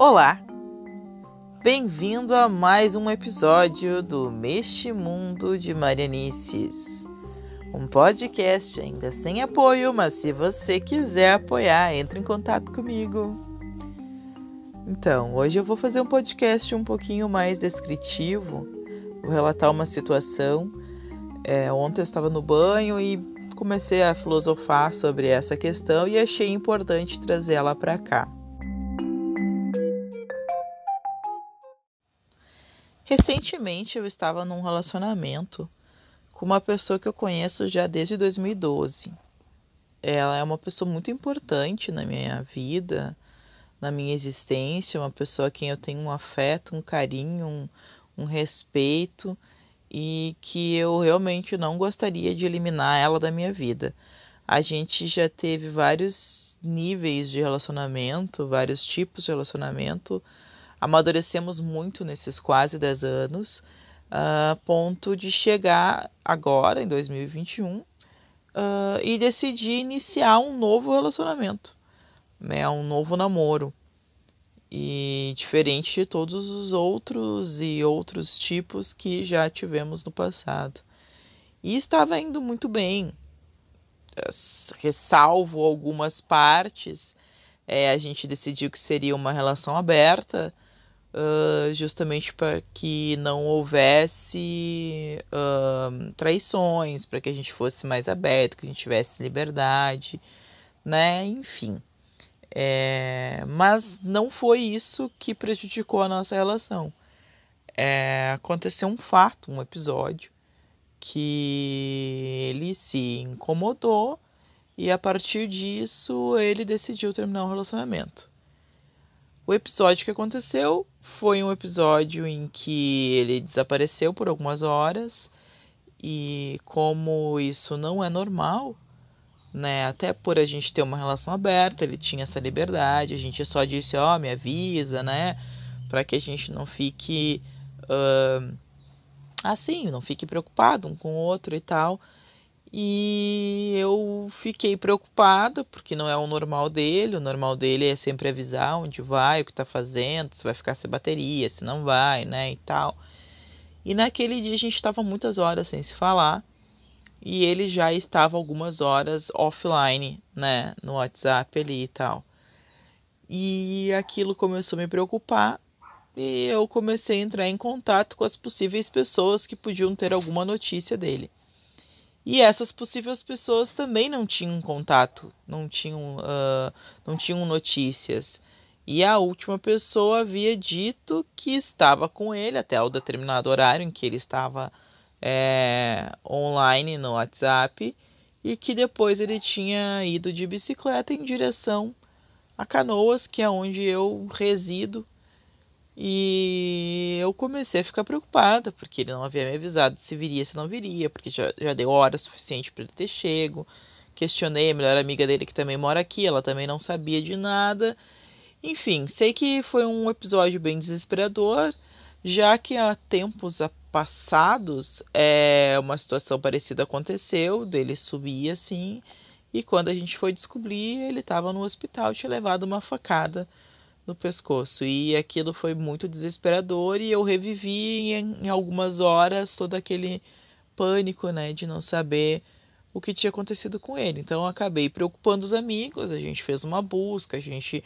Olá! Bem-vindo a mais um episódio do Meste Mundo de Marianices. Um podcast ainda sem apoio, mas se você quiser apoiar, entre em contato comigo. Então, hoje eu vou fazer um podcast um pouquinho mais descritivo. Vou relatar uma situação. É, ontem eu estava no banho e comecei a filosofar sobre essa questão e achei importante trazer ela para cá. Recentemente eu estava num relacionamento com uma pessoa que eu conheço já desde 2012. Ela é uma pessoa muito importante na minha vida, na minha existência, uma pessoa a quem eu tenho um afeto, um carinho, um, um respeito e que eu realmente não gostaria de eliminar ela da minha vida. A gente já teve vários níveis de relacionamento, vários tipos de relacionamento amadurecemos muito nesses quase 10 anos, a ponto de chegar agora, em 2021, uh, e decidir iniciar um novo relacionamento, né, um novo namoro. E diferente de todos os outros e outros tipos que já tivemos no passado. E estava indo muito bem, ressalvo algumas partes. É, a gente decidiu que seria uma relação aberta, uh, justamente para que não houvesse uh, traições, para que a gente fosse mais aberto, que a gente tivesse liberdade, né? Enfim. É, mas não foi isso que prejudicou a nossa relação. É, aconteceu um fato, um episódio, que ele se incomodou e a partir disso ele decidiu terminar o relacionamento. O episódio que aconteceu foi um episódio em que ele desapareceu por algumas horas e como isso não é normal, né? Até por a gente ter uma relação aberta, ele tinha essa liberdade, a gente só disse, ó, oh, me avisa, né? Para que a gente não fique uh, assim, não fique preocupado um com o outro e tal. E eu fiquei preocupada, porque não é o normal dele. O normal dele é sempre avisar onde vai, o que está fazendo, se vai ficar sem bateria, se não vai, né? E tal. E naquele dia a gente estava muitas horas sem se falar. E ele já estava algumas horas offline, né? No WhatsApp ali e tal. E aquilo começou a me preocupar. E eu comecei a entrar em contato com as possíveis pessoas que podiam ter alguma notícia dele. E essas possíveis pessoas também não tinham contato, não tinham, uh, não tinham notícias. E a última pessoa havia dito que estava com ele até o determinado horário em que ele estava é, online no WhatsApp e que depois ele tinha ido de bicicleta em direção a Canoas, que é onde eu resido e eu comecei a ficar preocupada, porque ele não havia me avisado se viria, se não viria, porque já, já deu hora suficiente para ele ter chego. Questionei a melhor amiga dele que também mora aqui, ela também não sabia de nada. Enfim, sei que foi um episódio bem desesperador, já que há tempos passados é, uma situação parecida aconteceu, dele subir assim, e quando a gente foi descobrir, ele estava no hospital, tinha levado uma facada no pescoço. E aquilo foi muito desesperador e eu revivi em, em algumas horas todo aquele pânico, né, de não saber o que tinha acontecido com ele. Então eu acabei preocupando os amigos, a gente fez uma busca, a gente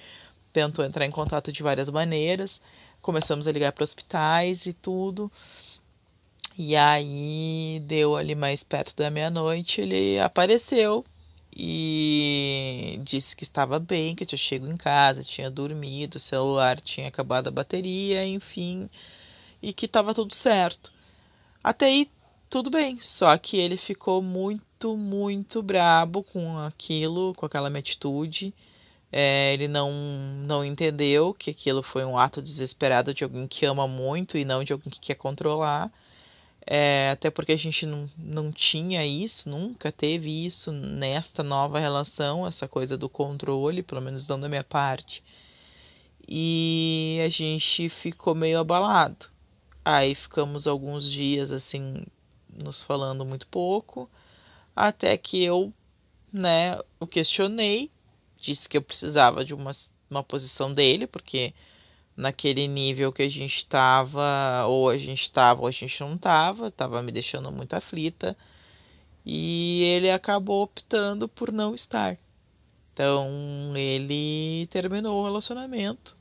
tentou entrar em contato de várias maneiras, começamos a ligar para hospitais e tudo. E aí deu ali mais perto da meia-noite, ele apareceu e disse que estava bem, que tinha chego em casa, tinha dormido, o celular tinha acabado a bateria, enfim, e que estava tudo certo. Até aí tudo bem, só que ele ficou muito, muito brabo com aquilo, com aquela minha atitude. É, ele não, não entendeu que aquilo foi um ato desesperado de alguém que ama muito e não de alguém que quer controlar. É, até porque a gente não, não tinha isso, nunca teve isso nesta nova relação, essa coisa do controle, pelo menos não da minha parte. E a gente ficou meio abalado. Aí ficamos alguns dias assim, nos falando muito pouco, até que eu, né, o questionei, disse que eu precisava de uma, uma posição dele, porque naquele nível que a gente estava, ou a gente estava ou a gente não estava, estava me deixando muito aflita. E ele acabou optando por não estar. Então ele terminou o relacionamento.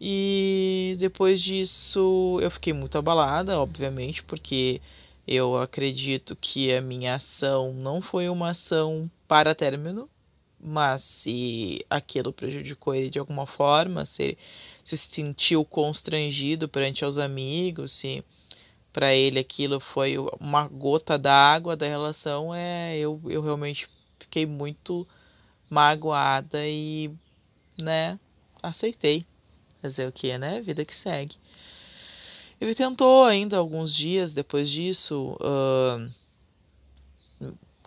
E depois disso eu fiquei muito abalada, obviamente, porque eu acredito que a minha ação não foi uma ação para término, mas se aquilo prejudicou ele de alguma forma, se ele se sentiu constrangido perante os amigos, se para ele aquilo foi uma gota d'água da relação, é eu, eu realmente fiquei muito magoada e, né, aceitei. Fazer o que, né? Vida que segue. Ele tentou ainda alguns dias depois disso uh,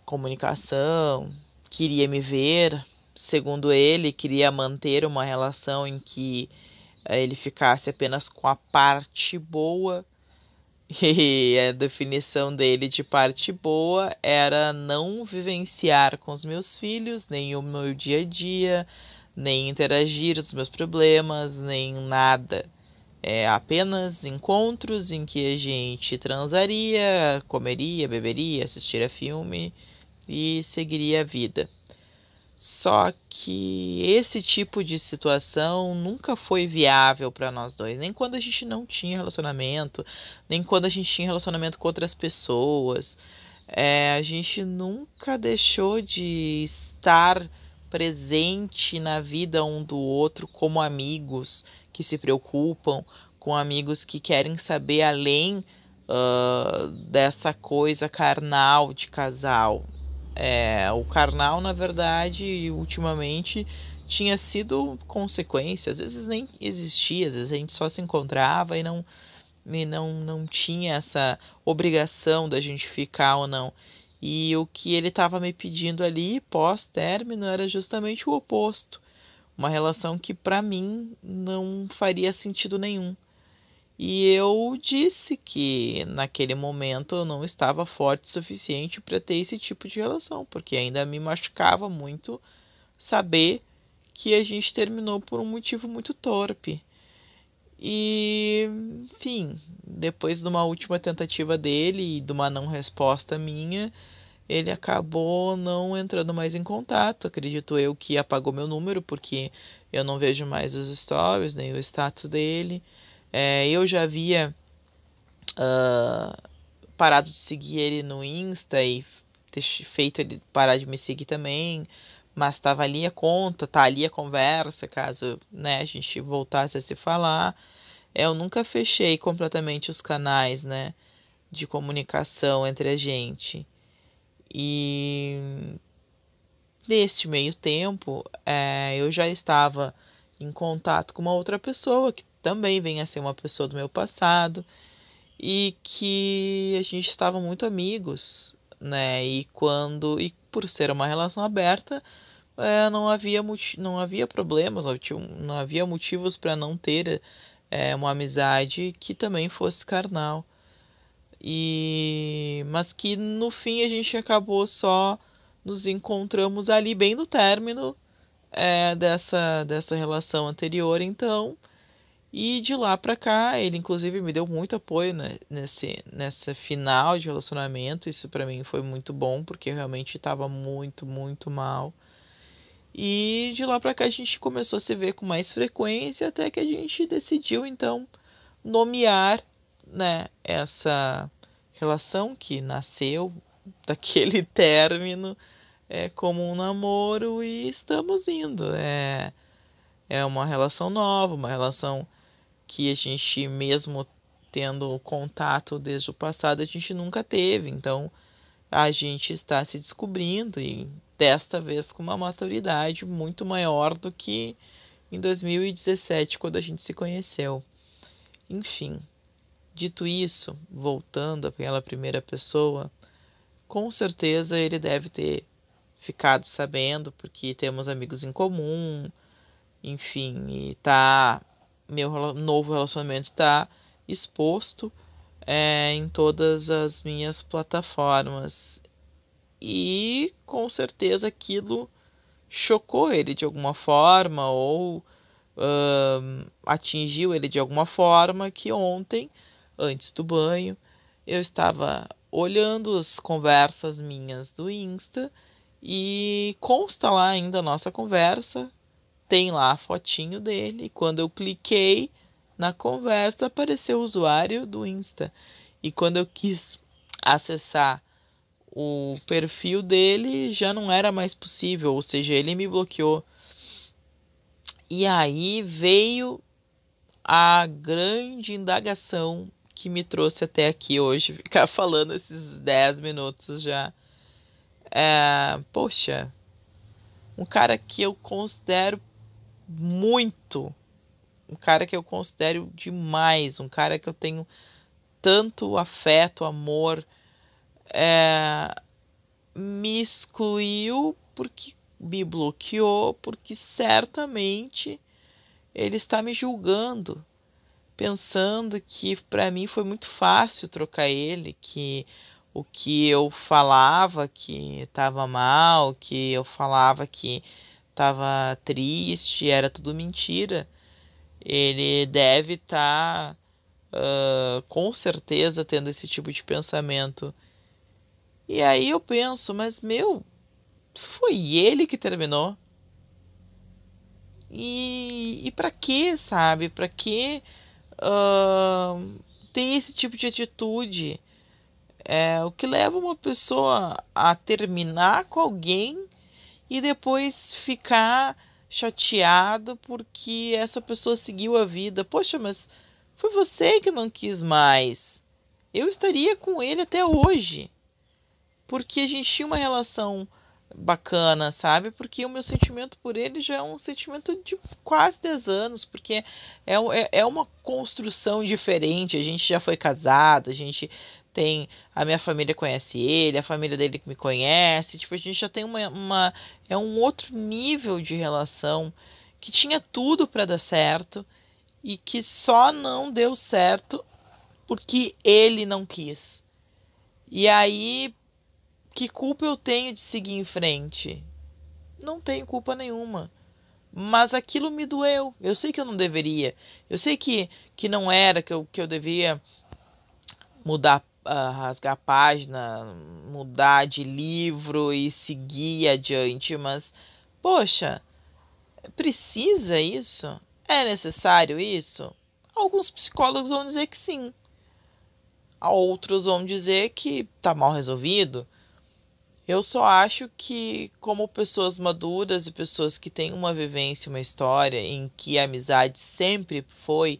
comunicação, queria me ver, segundo ele, queria manter uma relação em que uh, ele ficasse apenas com a parte boa. E a definição dele de parte boa era não vivenciar com os meus filhos, nem o meu dia a dia, nem interagir os meus problemas, nem nada. É apenas encontros em que a gente transaria, comeria, beberia, assistiria filme e seguiria a vida. Só que esse tipo de situação nunca foi viável para nós dois, nem quando a gente não tinha relacionamento, nem quando a gente tinha relacionamento com outras pessoas. É, a gente nunca deixou de estar presente na vida um do outro como amigos que se preocupam, com amigos que querem saber além uh, dessa coisa carnal de casal. É, o carnal, na verdade, ultimamente tinha sido consequência, às vezes nem existia, às vezes a gente só se encontrava e não e não, não tinha essa obrigação da gente ficar ou não. E o que ele estava me pedindo ali pós-término era justamente o oposto. Uma relação que para mim não faria sentido nenhum. E eu disse que naquele momento eu não estava forte o suficiente para ter esse tipo de relação, porque ainda me machucava muito saber que a gente terminou por um motivo muito torpe. E, enfim, depois de uma última tentativa dele e de uma não resposta minha, ele acabou não entrando mais em contato. Acredito eu que apagou meu número, porque eu não vejo mais os stories, nem o status dele. É, eu já havia uh, parado de seguir ele no Insta e feito ele parar de me seguir também, mas estava ali a conta, tá ali a conversa, caso né, a gente voltasse a se falar. Eu nunca fechei completamente os canais né, de comunicação entre a gente. E neste meio tempo, é, eu já estava em contato com uma outra pessoa que também vem a ser uma pessoa do meu passado e que a gente estava muito amigos, né? E quando e por ser uma relação aberta, é, não havia não havia problemas, não havia motivos para não ter é, uma amizade que também fosse carnal. E mas que no fim a gente acabou só nos encontramos ali bem no término é, dessa dessa relação anterior, então e de lá pra cá, ele inclusive me deu muito apoio nesse, nessa final de relacionamento. Isso para mim foi muito bom, porque eu realmente estava muito, muito mal. E de lá pra cá a gente começou a se ver com mais frequência, até que a gente decidiu então nomear né, essa relação que nasceu daquele término é, como um namoro e estamos indo. É, é uma relação nova, uma relação que a gente mesmo tendo contato desde o passado a gente nunca teve. Então a gente está se descobrindo e desta vez com uma maturidade muito maior do que em 2017 quando a gente se conheceu. Enfim, dito isso, voltando àquela primeira pessoa, com certeza ele deve ter ficado sabendo porque temos amigos em comum, enfim, e tá meu novo relacionamento está exposto é, em todas as minhas plataformas. E com certeza aquilo chocou ele de alguma forma, ou atingiu ele de alguma forma que ontem, antes do banho, eu estava olhando as conversas minhas do Insta e consta lá ainda a nossa conversa, tem lá a fotinho dele, e quando eu cliquei na conversa apareceu o usuário do Insta. E quando eu quis acessar o perfil dele, já não era mais possível, ou seja, ele me bloqueou. E aí veio a grande indagação que me trouxe até aqui hoje, ficar falando esses 10 minutos já. É, poxa, um cara que eu considero muito, um cara que eu considero demais, um cara que eu tenho tanto afeto, amor, é, me excluiu porque me bloqueou, porque certamente ele está me julgando pensando que para mim foi muito fácil trocar ele, que o que eu falava que estava mal, que eu falava que estava triste, era tudo mentira. Ele deve estar tá, uh, com certeza tendo esse tipo de pensamento. E aí eu penso, mas meu, foi ele que terminou. E, e para que, sabe? Para que uh, esse tipo de atitude. É, o que leva uma pessoa a terminar com alguém e depois ficar chateado porque essa pessoa seguiu a vida. Poxa, mas foi você que não quis mais. Eu estaria com ele até hoje. Porque a gente tinha uma relação bacana, sabe? Porque o meu sentimento por ele já é um sentimento de quase 10 anos, porque é, é, é uma construção diferente. A gente já foi casado, a gente tem. A minha família conhece ele, a família dele me conhece. Tipo, a gente já tem uma. uma é um outro nível de relação que tinha tudo para dar certo e que só não deu certo porque ele não quis. E aí que culpa eu tenho de seguir em frente? Não tenho culpa nenhuma. Mas aquilo me doeu. Eu sei que eu não deveria. Eu sei que, que não era, que eu, que eu devia mudar, uh, rasgar a página, mudar de livro e seguir adiante. Mas, poxa, precisa isso? É necessário isso? Alguns psicólogos vão dizer que sim. Outros vão dizer que está mal resolvido. Eu só acho que, como pessoas maduras e pessoas que têm uma vivência, uma história em que a amizade sempre foi,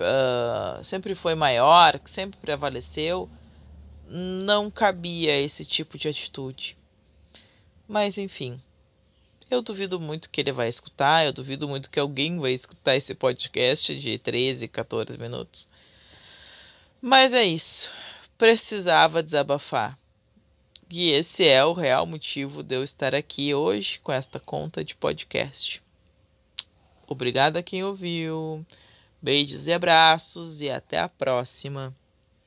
uh, sempre foi maior, que sempre prevaleceu, não cabia esse tipo de atitude. Mas enfim, eu duvido muito que ele vai escutar, eu duvido muito que alguém vai escutar esse podcast de 13, 14 minutos. Mas é isso. Precisava desabafar. E esse é o real motivo de eu estar aqui hoje com esta conta de podcast. Obrigado a quem ouviu. Beijos e abraços e até a próxima.